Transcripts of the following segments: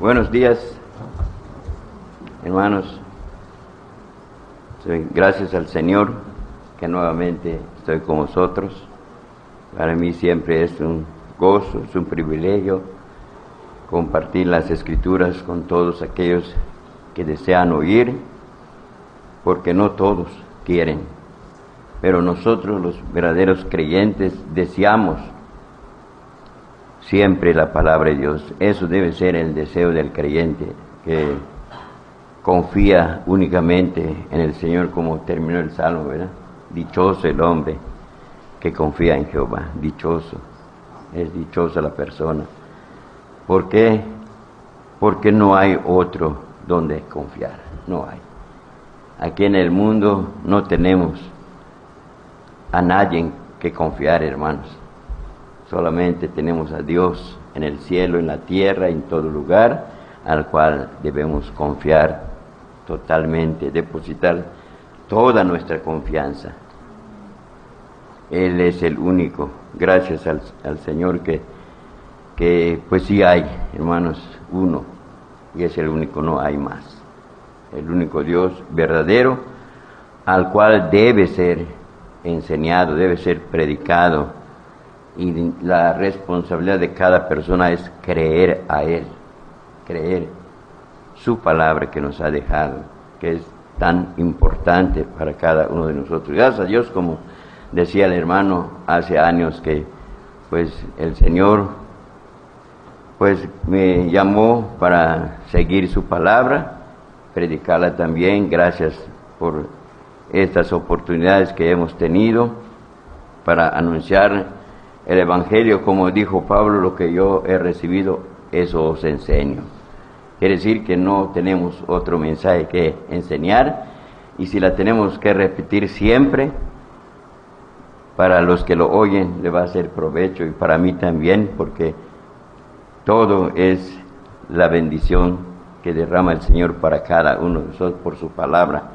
Buenos días, hermanos. Gracias al Señor que nuevamente estoy con vosotros. Para mí siempre es un gozo, es un privilegio compartir las escrituras con todos aquellos que desean oír, porque no todos quieren, pero nosotros los verdaderos creyentes deseamos siempre la palabra de Dios. Eso debe ser el deseo del creyente, que confía únicamente en el Señor, como terminó el Salmo, ¿verdad? Dichoso el hombre que confía en Jehová, dichoso, es dichosa la persona. ¿Por qué? Porque no hay otro donde confiar, no hay. Aquí en el mundo no tenemos a nadie que confiar, hermanos. Solamente tenemos a Dios en el cielo, en la tierra, en todo lugar, al cual debemos confiar totalmente, depositar toda nuestra confianza. Él es el único, gracias al, al Señor que, que pues sí hay, hermanos, uno, y es el único, no hay más. El único Dios verdadero al cual debe ser enseñado, debe ser predicado, y la responsabilidad de cada persona es creer a Él, creer su palabra que nos ha dejado, que es tan importante para cada uno de nosotros. Gracias a Dios, como decía el hermano hace años, que pues el Señor pues me llamó para seguir su palabra, predicarla también, gracias por estas oportunidades que hemos tenido para anunciar el Evangelio, como dijo Pablo, lo que yo he recibido, eso os enseño. Quiere decir que no tenemos otro mensaje que enseñar y si la tenemos que repetir siempre, para los que lo oyen le va a ser provecho y para mí también, porque todo es la bendición que derrama el Señor para cada uno de nosotros por su palabra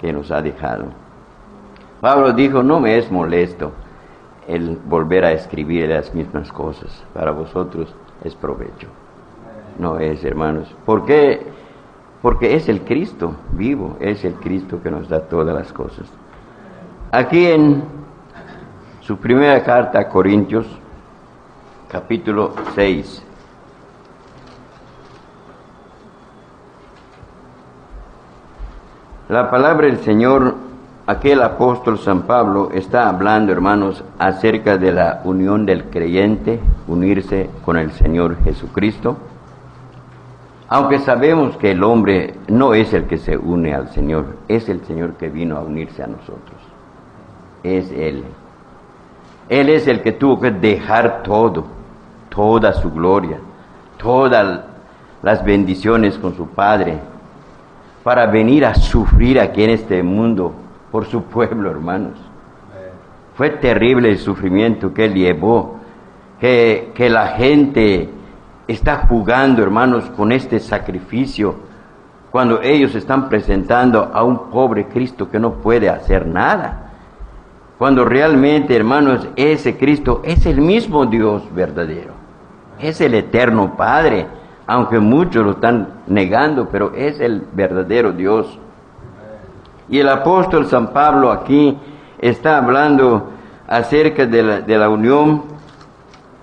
que nos ha dejado. Pablo dijo, no me es molesto el volver a escribir las mismas cosas. Para vosotros es provecho. No es, hermanos. ¿Por qué? Porque es el Cristo vivo, es el Cristo que nos da todas las cosas. Aquí en su primera carta a Corintios, capítulo 6. La palabra del Señor aquel apóstol San Pablo está hablando, hermanos, acerca de la unión del creyente, unirse con el Señor Jesucristo. Aunque sabemos que el hombre no es el que se une al Señor, es el Señor que vino a unirse a nosotros. Es Él. Él es el que tuvo que dejar todo, toda su gloria, todas las bendiciones con su Padre, para venir a sufrir aquí en este mundo por su pueblo, hermanos. Fue terrible el sufrimiento que él llevó, que, que la gente está jugando, hermanos, con este sacrificio, cuando ellos están presentando a un pobre Cristo que no puede hacer nada. Cuando realmente, hermanos, ese Cristo es el mismo Dios verdadero, es el eterno Padre, aunque muchos lo están negando, pero es el verdadero Dios. Y el apóstol San Pablo aquí está hablando acerca de la, de la unión,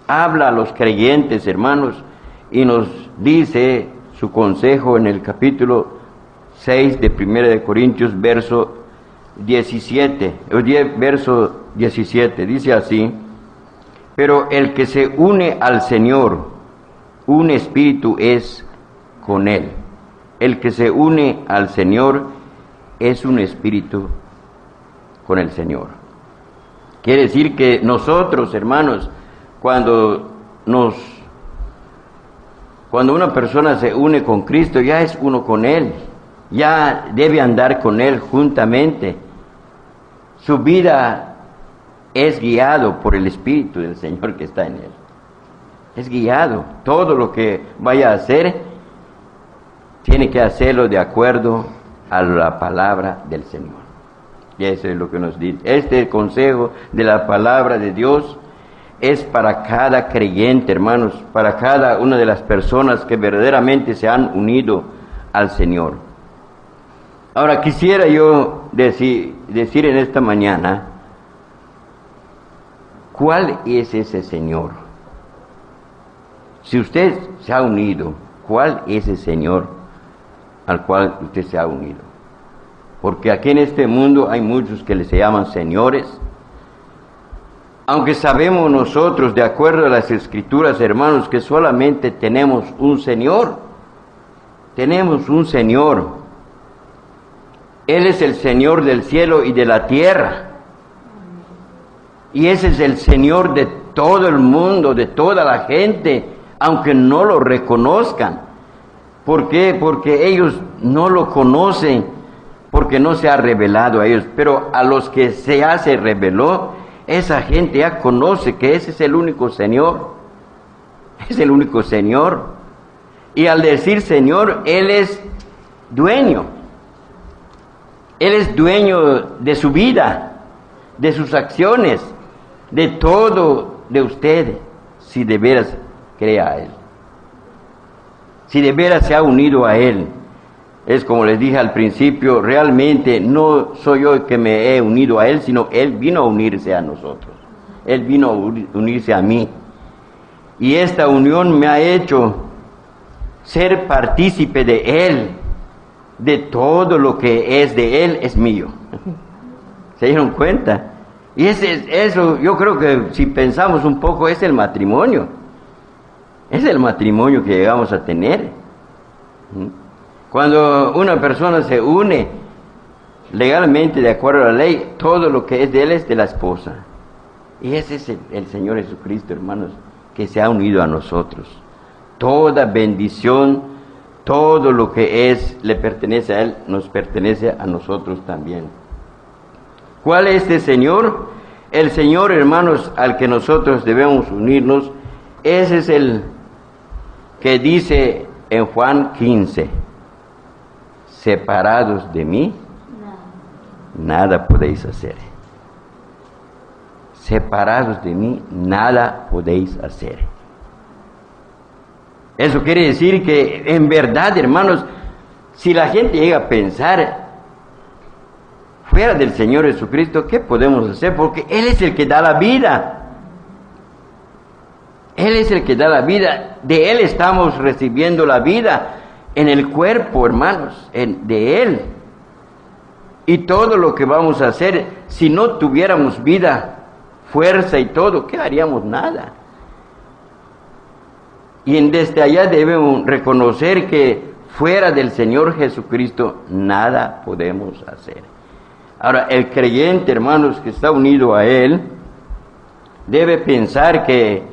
habla a los creyentes, hermanos, y nos dice su consejo en el capítulo 6 de 1 de Corintios, verso 17, verso 17, dice así, pero el que se une al Señor, un espíritu es con él. El que se une al Señor es un espíritu con el Señor. Quiere decir que nosotros, hermanos, cuando nos cuando una persona se une con Cristo, ya es uno con Él, ya debe andar con Él juntamente. Su vida es guiado por el Espíritu del Señor que está en Él. Es guiado. Todo lo que vaya a hacer, tiene que hacerlo de acuerdo a la palabra del Señor. Y eso es lo que nos dice. Este consejo de la palabra de Dios es para cada creyente, hermanos, para cada una de las personas que verdaderamente se han unido al Señor. Ahora quisiera yo decir, decir en esta mañana, ¿cuál es ese Señor? Si usted se ha unido, ¿cuál es ese Señor al cual usted se ha unido? Porque aquí en este mundo hay muchos que se llaman señores, aunque sabemos nosotros, de acuerdo a las escrituras, hermanos, que solamente tenemos un Señor, tenemos un Señor. Él es el Señor del cielo y de la tierra. Y ese es el Señor de todo el mundo, de toda la gente, aunque no lo reconozcan. ¿Por qué? Porque ellos no lo conocen, porque no se ha revelado a ellos. Pero a los que se hace reveló, esa gente ya conoce que ese es el único Señor. Es el único Señor. Y al decir Señor, Él es dueño. Él es dueño de su vida, de sus acciones, de todo de usted, si de veras cree a Él. Si de veras se ha unido a Él. Es como les dije al principio, realmente no soy yo el que me he unido a Él, sino Él vino a unirse a nosotros. Él vino a unirse a mí. Y esta unión me ha hecho ser partícipe de Él, de todo lo que es de Él es mío. ¿Se dieron cuenta? Y ese, eso, yo creo que si pensamos un poco, es el matrimonio. Es el matrimonio que llegamos a tener. ¿Mm? Cuando una persona se une legalmente de acuerdo a la ley, todo lo que es de él es de la esposa. Y ese es el, Señor Jesucristo, hermanos, que se ha unido a nosotros. Toda bendición, todo lo que es, le pertenece a Él, nos pertenece a nosotros también. ¿Cuál es este Señor? El Señor, hermanos, al que nosotros debemos unirnos, ese es el que dice en Juan 15 separados de mí, nada podéis hacer. Separados de mí, nada podéis hacer. Eso quiere decir que en verdad, hermanos, si la gente llega a pensar fuera del Señor Jesucristo, ¿qué podemos hacer? Porque Él es el que da la vida. Él es el que da la vida. De Él estamos recibiendo la vida en el cuerpo, hermanos, de Él. Y todo lo que vamos a hacer, si no tuviéramos vida, fuerza y todo, ¿qué haríamos? Nada. Y desde allá debemos reconocer que fuera del Señor Jesucristo nada podemos hacer. Ahora, el creyente, hermanos, que está unido a Él, debe pensar que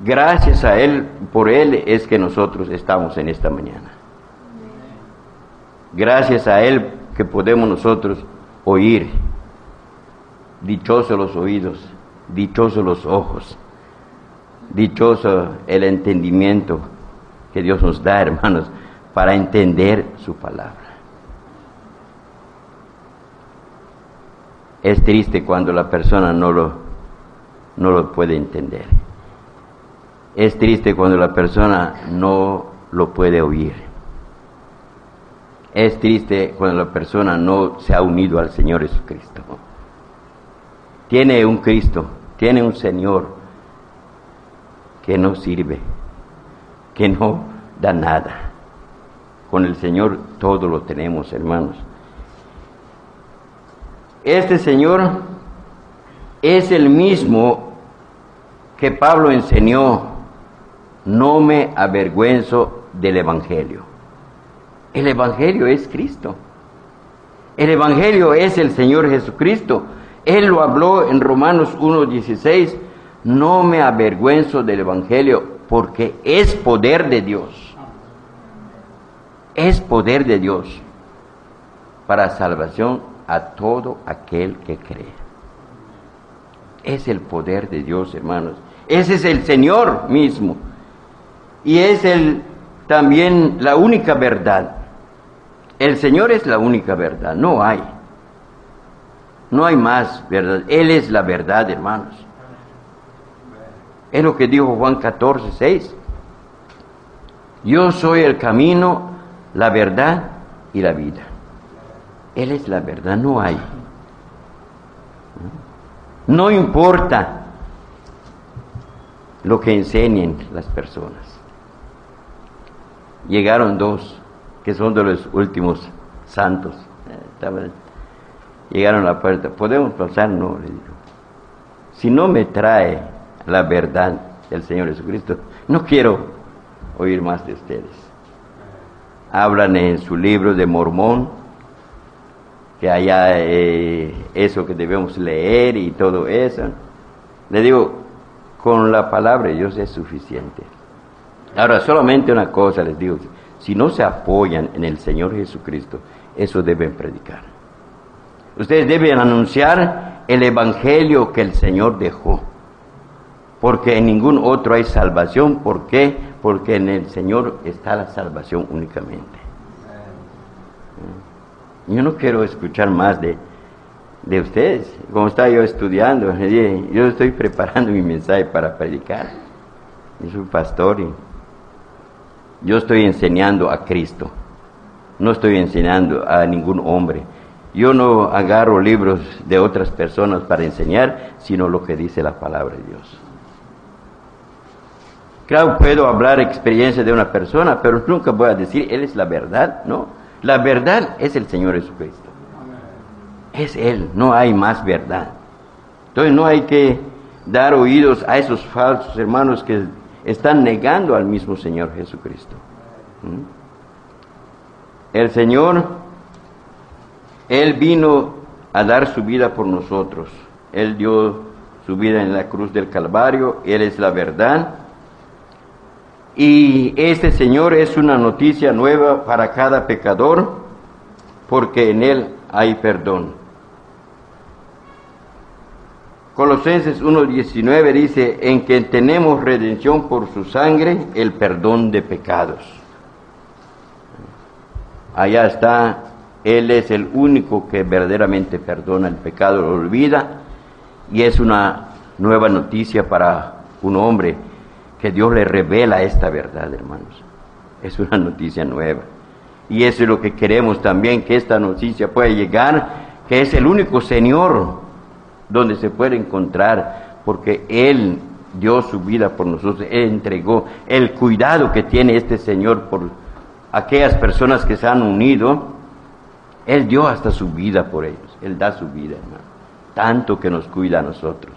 gracias a Él, por Él es que nosotros estamos en esta mañana. Gracias a Él que podemos nosotros oír. Dichosos los oídos, dichosos los ojos, dichoso el entendimiento que Dios nos da, hermanos, para entender su palabra. Es triste cuando la persona no lo, no lo puede entender. Es triste cuando la persona no lo puede oír. Es triste cuando la persona no se ha unido al Señor Jesucristo. Tiene un Cristo, tiene un Señor que no sirve, que no da nada. Con el Señor todo lo tenemos, hermanos. Este Señor es el mismo que Pablo enseñó, no me avergüenzo del Evangelio. El Evangelio es Cristo. El Evangelio es el Señor Jesucristo. Él lo habló en Romanos 1.16. No me avergüenzo del Evangelio porque es poder de Dios. Es poder de Dios para salvación a todo aquel que cree. Es el poder de Dios, hermanos. Ese es el Señor mismo. Y es el también la única verdad. El Señor es la única verdad, no hay. No hay más verdad. Él es la verdad, hermanos. Es lo que dijo Juan 14, 6. Yo soy el camino, la verdad y la vida. Él es la verdad, no hay. No importa lo que enseñen las personas. Llegaron dos, que son de los últimos santos. Llegaron a la puerta. ¿Podemos pasar? No, le digo. Si no me trae la verdad del Señor Jesucristo, no quiero oír más de ustedes. Hablan en su libro de Mormón, que haya eh, eso que debemos leer y todo eso. Le digo, con la palabra de Dios es suficiente. Ahora, solamente una cosa les digo, si no se apoyan en el Señor Jesucristo, eso deben predicar. Ustedes deben anunciar el Evangelio que el Señor dejó, porque en ningún otro hay salvación. ¿Por qué? Porque en el Señor está la salvación únicamente. Yo no quiero escuchar más de, de ustedes. Como estaba yo estudiando, yo estoy preparando mi mensaje para predicar. Yo soy pastor y yo estoy enseñando a Cristo. No estoy enseñando a ningún hombre. Yo no agarro libros de otras personas para enseñar, sino lo que dice la palabra de Dios. Claro, puedo hablar experiencia de una persona, pero nunca voy a decir, Él es la verdad, ¿no? La verdad es el Señor Jesucristo. Es Él, no hay más verdad. Entonces no hay que dar oídos a esos falsos hermanos que están negando al mismo Señor Jesucristo. ¿Mm? El Señor, Él vino a dar su vida por nosotros. Él dio su vida en la cruz del Calvario, Él es la verdad. Y este Señor es una noticia nueva para cada pecador, porque en Él hay perdón. Colosenses 1.19 dice, en que tenemos redención por su sangre, el perdón de pecados. Allá está, Él es el único que verdaderamente perdona el pecado, lo olvida, y es una nueva noticia para un hombre que Dios le revela esta verdad, hermanos. Es una noticia nueva. Y eso es lo que queremos también, que esta noticia pueda llegar, que es el único Señor donde se puede encontrar, porque Él dio su vida por nosotros, Él entregó el cuidado que tiene este Señor por aquellas personas que se han unido, Él dio hasta su vida por ellos, Él da su vida, hermano, tanto que nos cuida a nosotros.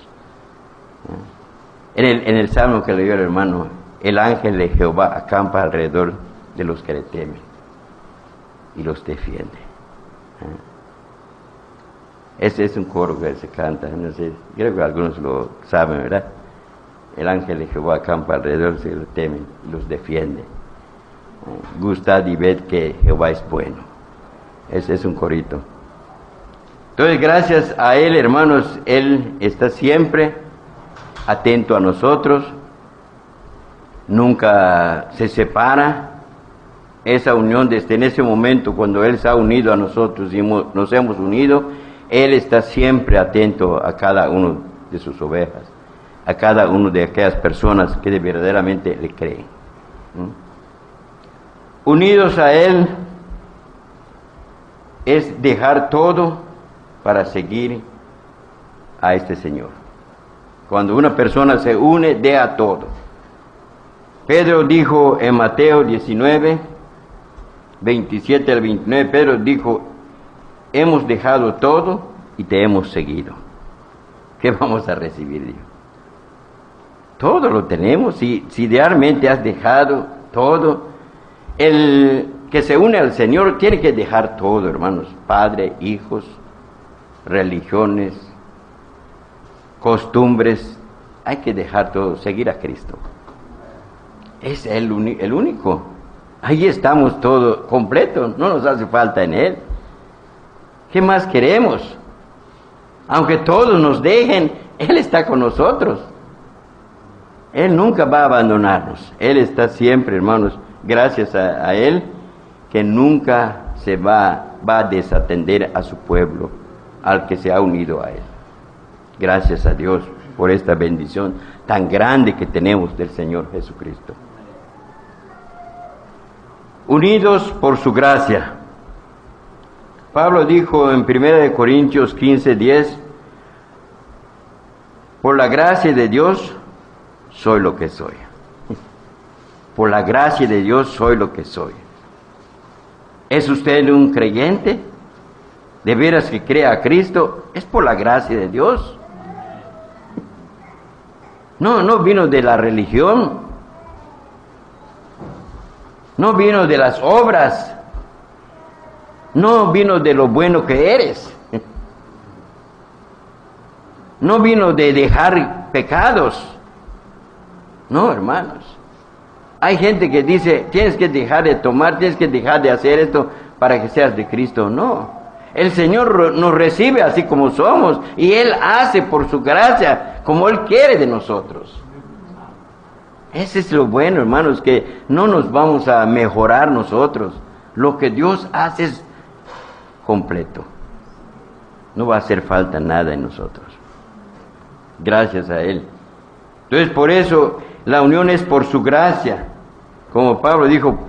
En el, en el salmo que leyó el hermano, el ángel de Jehová acampa alrededor de los que le temen y los defiende. Ese es un coro que se canta, no sé, creo que algunos lo saben, ¿verdad? El ángel de Jehová acampa alrededor que le temen los defiende. Gustad y ved que Jehová es bueno. Ese es un corito. Entonces, gracias a Él, hermanos, Él está siempre atento a nosotros, nunca se separa. Esa unión desde en ese momento cuando Él se ha unido a nosotros y nos hemos unido, Él está siempre atento a cada uno de sus ovejas, a cada uno de aquellas personas que verdaderamente le creen. Unidos a Él es dejar todo para seguir a este Señor. Cuando una persona se une, deja todo. Pedro dijo en Mateo 19, 27 al 29, Pedro dijo, hemos dejado todo y te hemos seguido. ¿Qué vamos a recibir, Dios? Todo lo tenemos, si, si realmente has dejado todo, el que se une al Señor tiene que dejar todo, hermanos, padre, hijos, religiones, costumbres, hay que dejar todo, seguir a Cristo. Es el, el único. Ahí estamos todo completo, no nos hace falta en Él. ¿Qué más queremos? Aunque todos nos dejen, Él está con nosotros. Él nunca va a abandonarnos. Él está siempre, hermanos, gracias a, Él, que nunca se va, va a desatender a su pueblo, al que se ha unido a Él. Gracias a Dios por esta bendición tan grande que tenemos del Señor Jesucristo. Unidos por su gracia. Pablo dijo en 1 Corintios 15, 10, por la gracia de Dios soy lo que soy. Por la gracia de Dios soy lo que soy. ¿Es usted un creyente? ¿De veras que crea a Cristo? Es por la gracia de Dios. No, no vino de la religión. No vino de las obras. No vino de lo bueno que eres. No vino de dejar pecados. No, hermanos. Hay gente que dice, tienes que dejar de tomar, tienes que dejar de hacer esto para que seas de Cristo. No. El Señor nos recibe así como somos y Él hace por su gracia como Él quiere de nosotros. Ese es lo bueno, hermanos, que no nos vamos a mejorar nosotros. Lo que Dios hace es completo. No va a hacer falta nada en nosotros. Gracias a Él. Entonces, por eso la unión es por su gracia. Como Pablo dijo,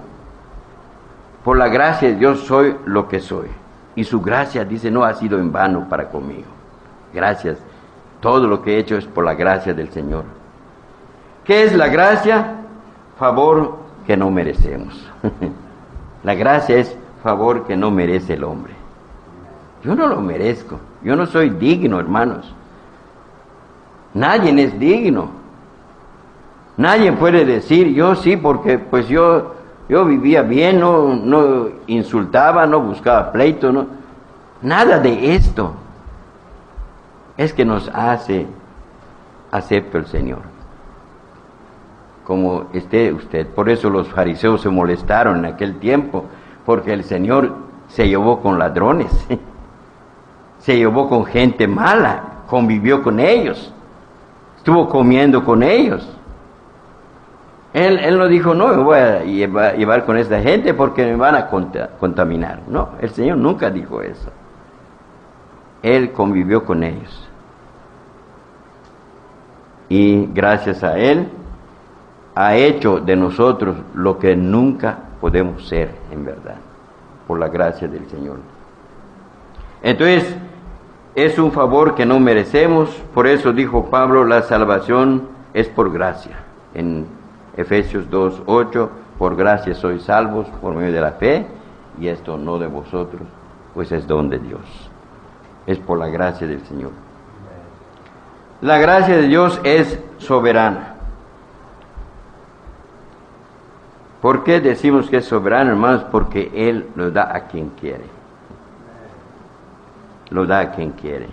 por la gracia de Dios soy lo que soy. Y su gracia, dice, no ha sido en vano para conmigo. Gracias. Todo lo que he hecho es por la gracia del Señor. ¿Qué es la gracia? Favor que no merecemos. la gracia es favor que no merece el hombre. Yo no lo merezco. Yo no soy digno, hermanos. Nadie es digno. Nadie puede decir, yo sí, porque pues yo, yo vivía bien, no, no insultaba, no buscaba pleito, no. Nada de esto es que nos hace acepto el Señor. Como esté usted. Por eso los fariseos se molestaron en aquel tiempo, porque el Señor se llevó con ladrones, se llevó con gente mala, convivió con ellos, estuvo comiendo con ellos. Él, él no dijo, no, me voy a llevar, con esta gente porque me van a contaminar. No, el Señor nunca dijo eso. Él convivió con ellos. Y gracias a Él ha hecho de nosotros lo que nunca podemos ser en verdad, por la gracia del Señor. Entonces, es un favor que no merecemos, por eso dijo Pablo, la salvación es por gracia. En Efesios 2, 8, por gracia sois salvos por medio de la fe, y esto no de vosotros, pues es don de Dios. Es por la gracia del Señor. La gracia de Dios es soberana. ¿Por qué decimos que es soberano, hermanos? Porque Él lo da a quien quiere. Lo da a quien quiere.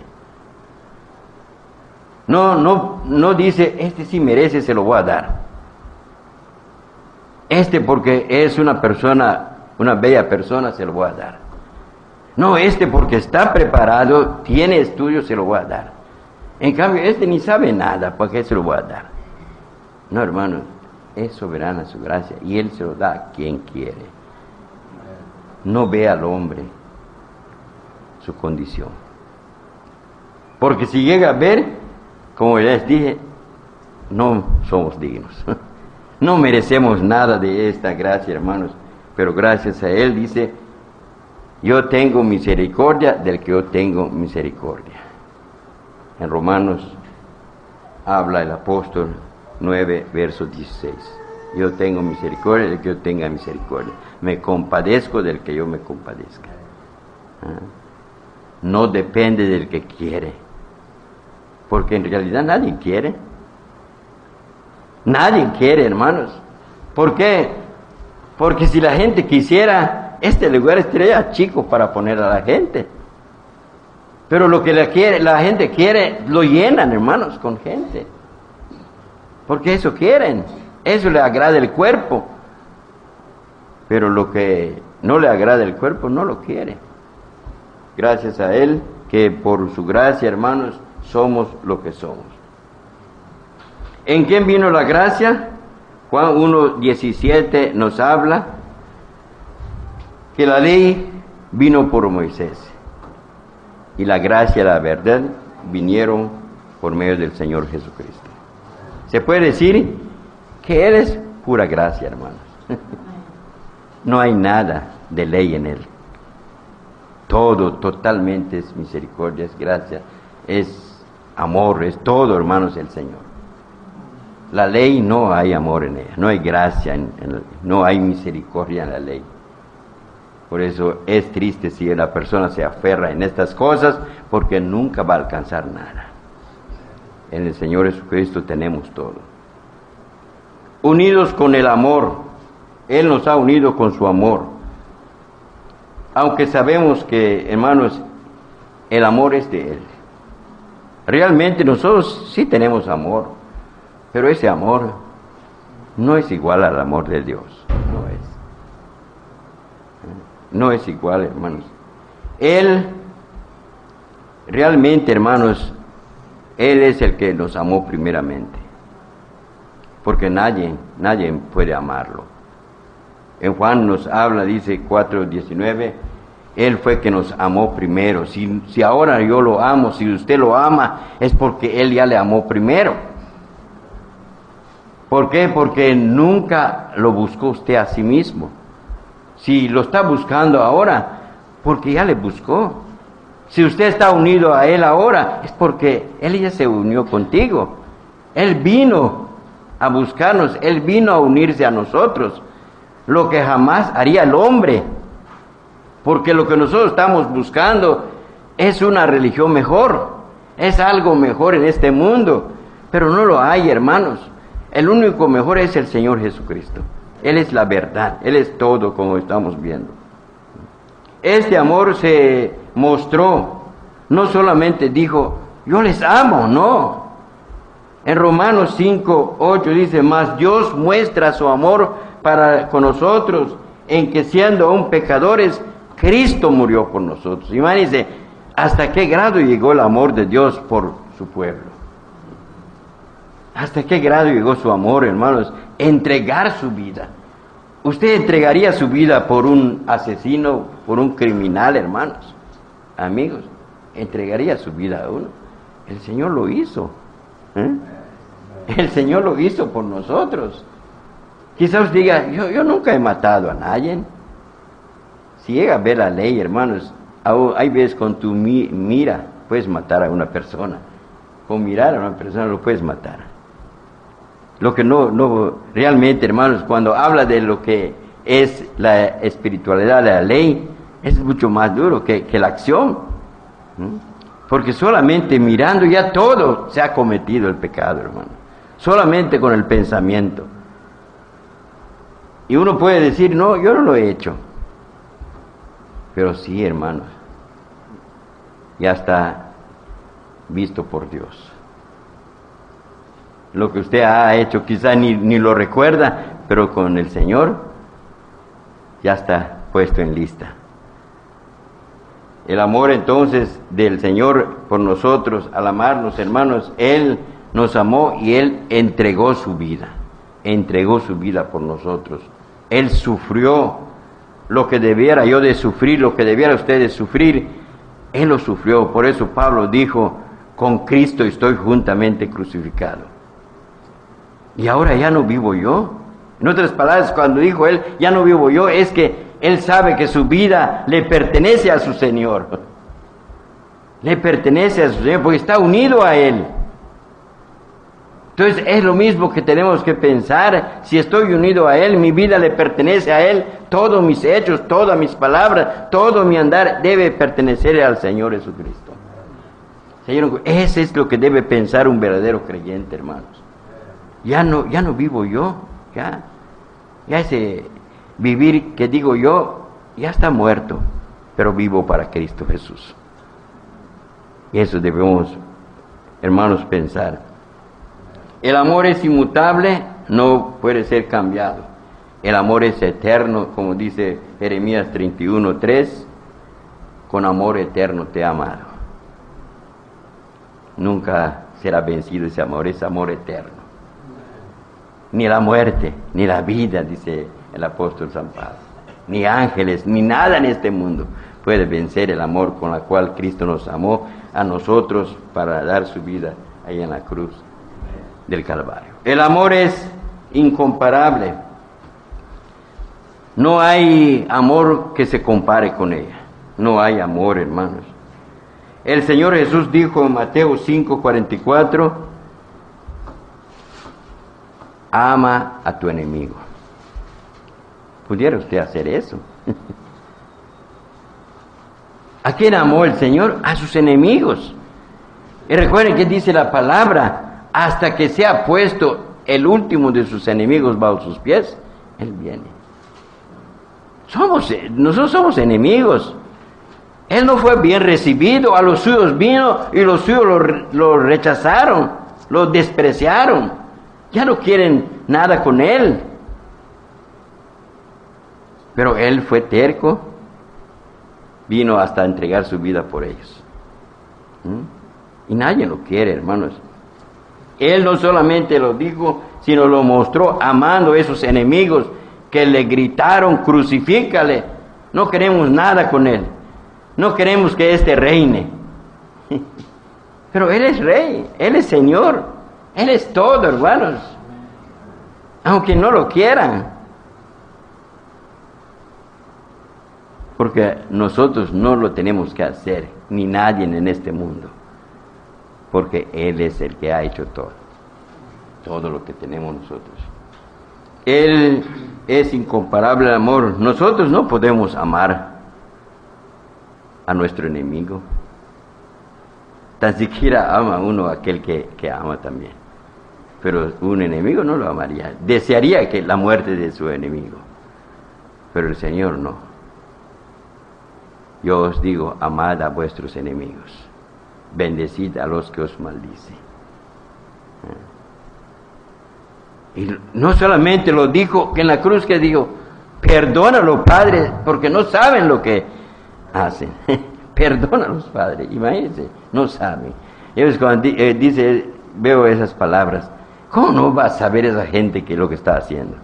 No, no, no dice, este sí merece, se lo voy a dar. Este porque es una persona, una bella persona, se lo voy a dar. No, este porque está preparado, tiene estudios, se lo voy a dar. En cambio, este ni sabe nada, ¿para qué se lo voy a dar? No, hermano, es soberana su gracia y Él se lo da a quien quiere. No ve al hombre condición. Porque si llega a ver, como les dije, no somos dignos. No merecemos nada de esta gracia, hermanos, pero gracias a Él dice, yo tengo misericordia del que yo tengo misericordia. En Romanos habla el apóstol 9, verso 16. Yo tengo misericordia del que yo tenga misericordia. Me compadezco del que yo me compadezca. ¿Ah? No depende del que quiere. Porque en realidad nadie quiere. Nadie quiere, hermanos. ¿Por qué? Porque si la gente quisiera, este lugar estaría chico para poner a la gente. Pero lo que la, quiere, la gente quiere, lo llenan, hermanos, con gente. Porque eso quieren. Eso le agrada el cuerpo. Pero lo que no le agrada el cuerpo no lo quiere. Gracias a Él, que por su gracia, hermanos, somos lo que somos. ¿En quién vino la gracia? Juan 1.17 nos habla que la ley vino por Moisés y la gracia y la verdad vinieron por medio del Señor Jesucristo. Se puede decir que Él es pura gracia, hermanos. no hay nada de ley en Él. Todo totalmente es misericordia, es gracia, es amor, es todo, hermanos, el Señor. La ley no hay amor en ella, no hay gracia, en, no hay misericordia en la ley. Por eso es triste si la persona se aferra en estas cosas porque nunca va a alcanzar nada. En el Señor Jesucristo tenemos todo. Unidos con el amor, Él nos ha unido con su amor. Aunque sabemos que, hermanos, el amor es de Él. Realmente nosotros sí tenemos amor, pero ese amor no es igual al amor de Dios. No es. No es igual, hermanos. Él, realmente, hermanos, Él es el que nos amó primeramente. Porque nadie, nadie puede amarlo. En Juan nos habla, dice 4.19, Él fue que nos amó primero. Si, si ahora yo lo amo, si usted lo ama, es porque Él ya le amó primero. ¿Por qué? Porque nunca lo buscó usted a sí mismo. Si lo está buscando ahora, porque ya le buscó. Si usted está unido a Él ahora, es porque Él ya se unió contigo. Él vino a buscarnos, Él vino a unirse a nosotros lo que jamás haría el hombre. Porque lo que nosotros estamos buscando es una religión mejor, es algo mejor en este mundo, pero no lo hay, hermanos. El único mejor es el Señor Jesucristo. Él es la verdad, Él es todo como estamos viendo. Este amor se mostró, no solamente dijo, yo les amo, no. En Romanos 5, 8 dice, más Dios muestra su amor para con nosotros, en que siendo aún pecadores, Cristo murió por nosotros. Imagínense hasta qué grado llegó el amor de Dios por su pueblo. Hasta qué grado llegó su amor, hermanos, entregar su vida. ¿Usted entregaría su vida por un asesino, por un criminal, hermanos? Amigos, entregaría su vida a uno. El Señor lo hizo. ¿eh? El Señor lo hizo por nosotros. Quizás diga, yo, yo nunca he matado a nadie. Si llega a ver la ley, hermanos, hay veces con tu mira puedes matar a una persona. Con mirar a una persona lo puedes matar. Lo que no, no, realmente, hermanos, cuando habla de lo que es la espiritualidad de la ley, es mucho más duro que, que la acción. Porque solamente mirando ya todo se ha cometido el pecado, hermano. Solamente con el pensamiento. Y uno puede decir, no, yo no lo he hecho. Pero sí, hermanos, ya está visto por Dios. Lo que usted ha hecho quizá ni, ni lo recuerda, pero con el Señor ya está puesto en lista. El amor entonces del Señor por nosotros, al amarnos hermanos, Él nos amó y Él entregó su vida, entregó su vida por nosotros. Él sufrió lo que debiera yo de sufrir, lo que debiera usted de sufrir. Él lo sufrió. Por eso Pablo dijo, con Cristo estoy juntamente crucificado. Y ahora ya no vivo yo. En otras palabras, cuando dijo él, ya no vivo yo, es que él sabe que su vida le pertenece a su Señor. Le pertenece a su Señor porque está unido a Él. Entonces es lo mismo que tenemos que pensar, si estoy unido a Él, mi vida le pertenece a Él, todos mis hechos, todas mis palabras, todo mi andar debe pertenecer al Señor Jesucristo. Señor, ese es lo que debe pensar un verdadero creyente, hermanos. Ya no, ya no vivo yo, ya, ya ese vivir que digo yo, ya está muerto, pero vivo para Cristo Jesús. Y eso debemos, hermanos, pensar. El amor es inmutable, no puede ser cambiado. El amor es eterno, como dice Jeremías 31:3, con amor eterno te he amado. Nunca será vencido ese amor, es amor eterno. Ni la muerte, ni la vida, dice el apóstol San Pablo, ni ángeles, ni nada en este mundo puede vencer el amor con el cual Cristo nos amó a nosotros para dar su vida ahí en la cruz. Del Calvario. El amor es incomparable. No hay amor que se compare con ella. No hay amor, hermanos. El Señor Jesús dijo en Mateo 5:44, ama a tu enemigo. ¿Pudiera usted hacer eso? ¿A quién amó el Señor? A sus enemigos. Y recuerden que dice la palabra, hasta que sea puesto el último de sus enemigos bajo sus pies, Él viene. Somos, nosotros somos enemigos. Él no fue bien recibido, a los suyos vino y los suyos lo, lo rechazaron, lo despreciaron. Ya no quieren nada con Él. Pero Él fue terco, vino hasta entregar su vida por ellos. ¿Mm? Y nadie lo quiere, hermanos. Él no solamente lo dijo, sino lo mostró amando a esos enemigos que le gritaron, crucifícale. No queremos nada con Él. No queremos que éste reine. Pero Él es rey, Él es Señor, Él es todo, hermanos. Aunque no lo quieran. Porque nosotros no lo tenemos que hacer, ni nadie en este mundo. Porque Él es el que ha hecho todo. Todo lo que tenemos nosotros. Él es incomparable al amor. Nosotros no podemos amar a nuestro enemigo. Tan siquiera ama uno a aquel que, que ama también. Pero un enemigo no lo amaría. Desearía que la muerte de su enemigo. Pero el Señor no. Yo os digo, amad a vuestros enemigos, bendecid a los que os maldicen. Y no solamente lo dijo, que en la cruz que dijo, perdónalo, Padre, porque no saben lo que hacen. perdónalos, Padre, imagínense, no saben. Y cuando eh, dice, veo esas palabras, ¿cómo no va a saber esa gente qué es lo que está haciendo?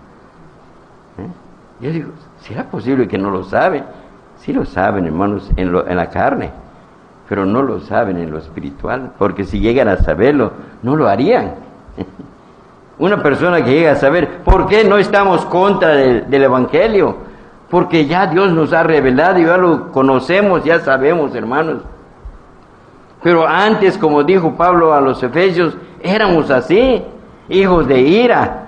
¿Eh? Yo digo, ¿será posible que no lo sabe? Sí lo saben, hermanos, en, lo, en la carne, pero no lo saben en lo espiritual, porque si llegan a saberlo, no lo harían. Una persona que llega a saber, ¿por qué no estamos contra del, Evangelio? Porque ya Dios nos ha revelado, ya lo conocemos, ya sabemos, hermanos. Pero antes, como dijo Pablo a los Efesios, éramos así, hijos de ira,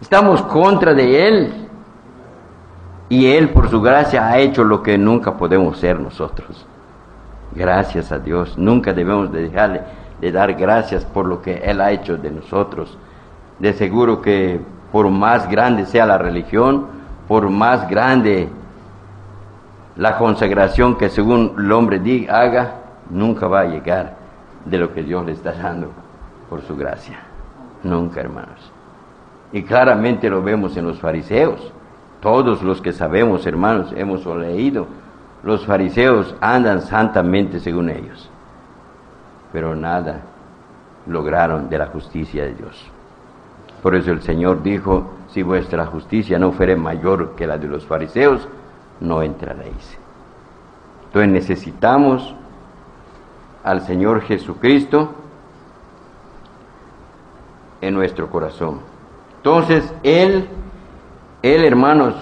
estamos contra de Él. Y Él por su gracia ha hecho lo que nunca podemos ser nosotros. Gracias a Dios. Nunca debemos de dejarle de dar gracias por lo que Él ha hecho de nosotros. De seguro que por más grande sea la religión, por más grande la consagración que según el hombre diga, haga, nunca va a llegar de lo que Dios le está dando por su gracia. Nunca, hermanos. Y claramente lo vemos en los fariseos. Todos los que sabemos, hermanos, hemos leído, los fariseos andan santamente según ellos, pero nada lograron de la justicia de Dios. Por eso el Señor dijo, si vuestra justicia no fuere mayor que la de los fariseos, no entraréis. Entonces necesitamos al Señor Jesucristo en nuestro corazón. Entonces Él él, hermanos,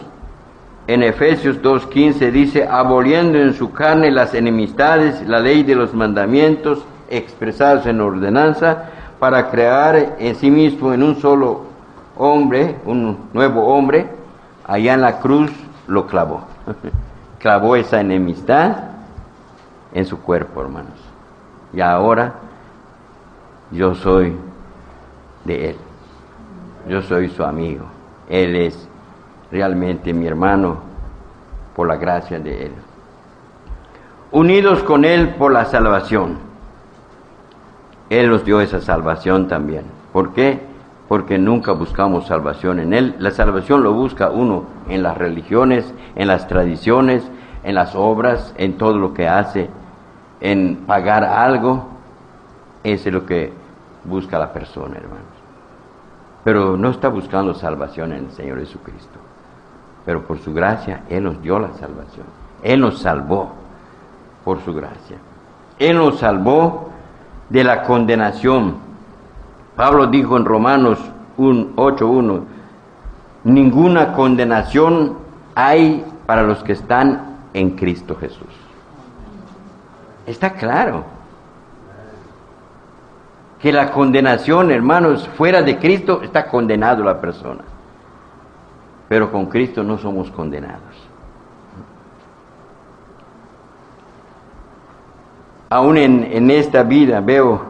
en Efesios 2.15 dice, aboliendo en su carne las enemistades, la ley de los mandamientos expresados en ordenanza, para crear en sí mismo en un solo hombre, un nuevo hombre, allá en la cruz lo clavó. clavó esa enemistad en su cuerpo, hermanos. Y ahora yo soy de Él. Yo soy su amigo. Él es realmente mi hermano por la gracia de Él. Unidos con Él por la salvación. Él nos dio esa salvación también. ¿Por qué? Porque nunca buscamos salvación en Él. La salvación lo busca uno en las religiones, en las tradiciones, en las obras, en todo lo que hace, en pagar algo. Eso es lo que busca la persona, hermanos. Pero no está buscando salvación en el Señor Jesucristo pero por su gracia Él nos dio la salvación. Él nos salvó por su gracia. Él nos salvó de la condenación Pablo dijo en Romanos 8.1, ninguna condenación hay para los que están en Cristo Jesús. Está claro que la condenación, hermanos, fuera de Cristo está condenado la persona. Pero con Cristo no somos condenados. Aún en, en esta vida veo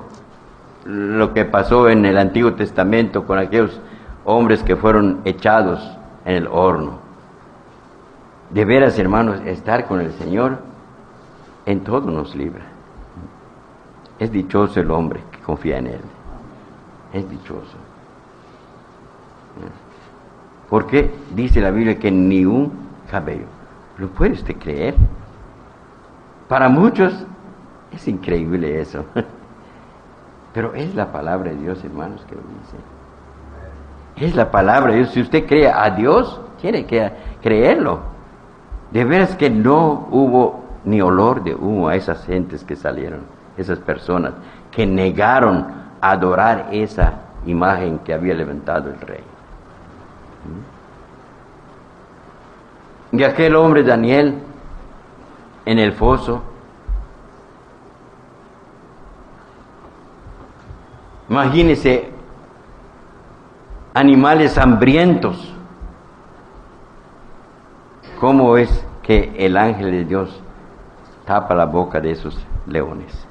lo que pasó en el Antiguo Testamento con aquellos hombres que fueron echados en el horno. De veras, hermanos, estar con el Señor en todo nos libra. Es dichoso el hombre que confía en Él. Es dichoso. Porque dice la Biblia que ni un cabello. ¿Lo puede usted creer? Para muchos es increíble eso. Pero es la palabra de Dios, hermanos, que lo dice. Es la palabra de Dios. Si usted cree a Dios, tiene que creerlo. De veras que no hubo ni olor de humo a esas gentes que salieron, esas personas que negaron adorar esa imagen que había levantado el rey. Y aquel hombre Daniel en el foso, imagínese animales hambrientos, ¿cómo es que el ángel de Dios tapa la boca de esos leones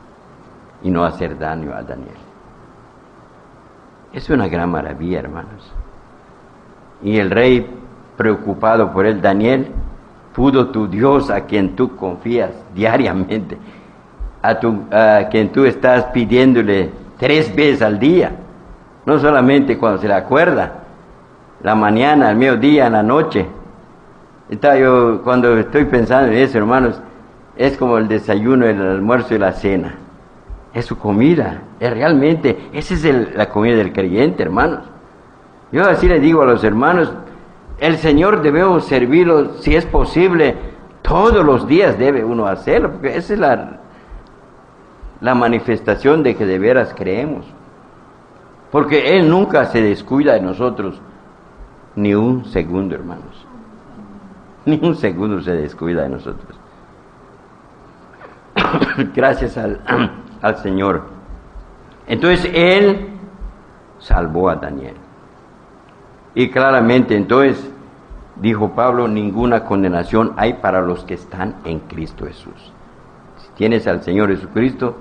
y no hacer daño a Daniel? Es una gran maravilla, hermanos. Y el rey, preocupado por él, Daniel, pudo tu Dios a quien tú confías diariamente, a, tu, a quien tú estás pidiéndole tres veces al día, no solamente cuando se le acuerda, la mañana, al mediodía, en la noche. Está yo, cuando estoy pensando en eso, hermanos, es como el desayuno, el almuerzo y la cena. Es su comida, es realmente, esa es la comida del creyente, hermanos. Yo así le digo a los hermanos, el Señor debemos servirlo, si es posible, todos los días debe uno hacerlo, porque esa es la, la manifestación de que de veras creemos. Porque Él nunca se descuida de nosotros, ni un segundo, hermanos. Ni un segundo se descuida de nosotros. Gracias al, al Señor. Entonces Él salvó a Daniel. Y claramente entonces, dijo Pablo, ninguna condenación hay para los que están en Cristo Jesús. Si tienes al Señor Jesucristo,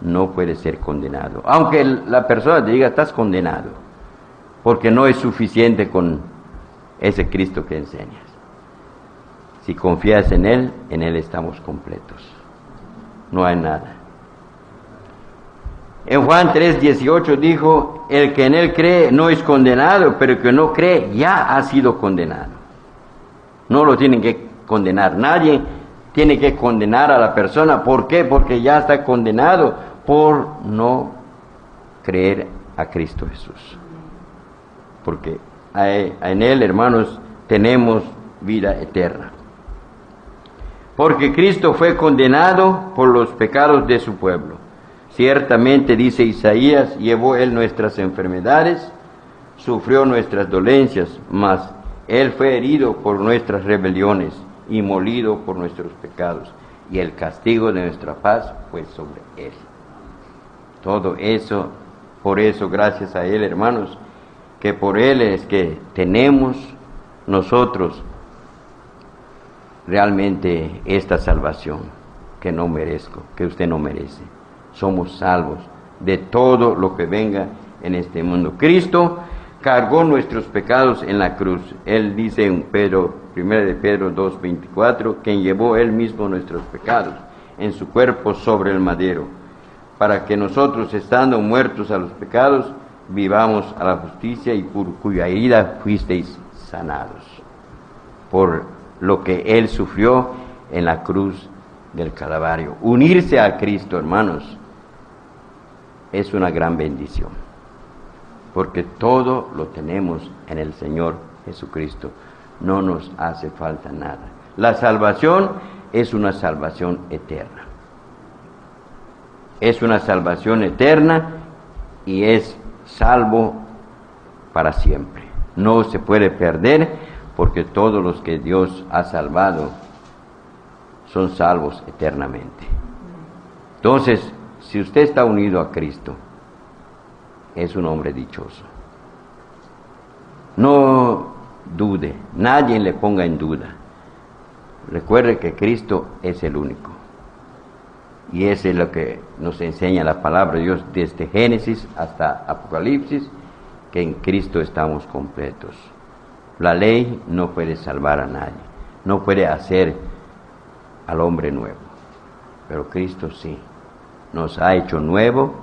no puede ser condenado. Aunque la persona te diga, estás condenado, porque no es suficiente con ese Cristo que enseñas. Si confías en Él, en Él estamos completos. No hay nada. En Juan 3, 18 dijo, el que en Él cree no es condenado, pero el que no cree ya ha sido condenado. No lo tienen que condenar. Nadie tiene que condenar a la persona. ¿Por qué? Porque ya está condenado por no creer a Cristo Jesús. Porque en Él, hermanos, tenemos vida eterna. Porque Cristo fue condenado por los pecados de su pueblo. Ciertamente, dice Isaías, llevó Él nuestras enfermedades, sufrió nuestras dolencias, mas Él fue herido por nuestras rebeliones y molido por nuestros pecados, y el castigo de nuestra paz fue sobre Él. Todo eso, por eso, gracias a Él, hermanos, que por Él es que tenemos nosotros realmente esta salvación que no merezco, que usted no merece. Somos salvos de todo lo que venga en este mundo. Cristo cargó nuestros pecados en la cruz. Él dice en Pedro, 1 de Pedro 2:24, quien llevó él mismo nuestros pecados en su cuerpo sobre el madero para que nosotros, estando muertos a los pecados, vivamos a la justicia y por cuya herida fuisteis sanados, por lo que Él sufrió en la cruz del Calvario. Unirse a Cristo, hermanos, es una gran bendición, porque todo lo tenemos en el Señor Jesucristo. No nos hace falta nada. La salvación es una salvación eterna es una salvación eterna y es salvo para siempre. No se puede perder porque todos los que Dios ha salvado son salvos eternamente. Entonces, si usted está unido a Cristo, es un hombre dichoso. No dude, nadie le ponga en duda. Recuerde que Cristo es el único. Y eso es lo que nos enseña la palabra de Dios desde Génesis hasta Apocalipsis, que en Cristo estamos completos. La ley no puede salvar a nadie, no puede hacer al hombre nuevo, pero Cristo sí, nos ha hecho nuevo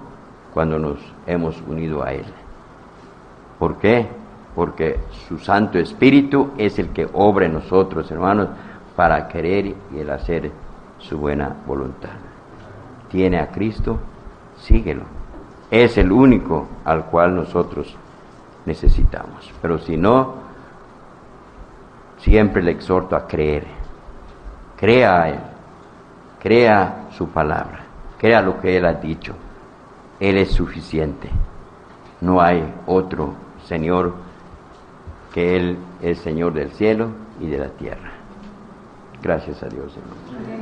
cuando nos hemos unido a Él. ¿Por qué? Porque su Santo Espíritu es el que obra en nosotros, hermanos, para querer y el hacer su buena voluntad tiene a Cristo, síguelo. Es el único al cual nosotros necesitamos. Pero si no, siempre le exhorto a creer. Crea a Él, crea su palabra, crea lo que Él ha dicho. Él es suficiente. No hay otro Señor que Él es Señor del cielo y de la tierra. Gracias a Dios, hermano.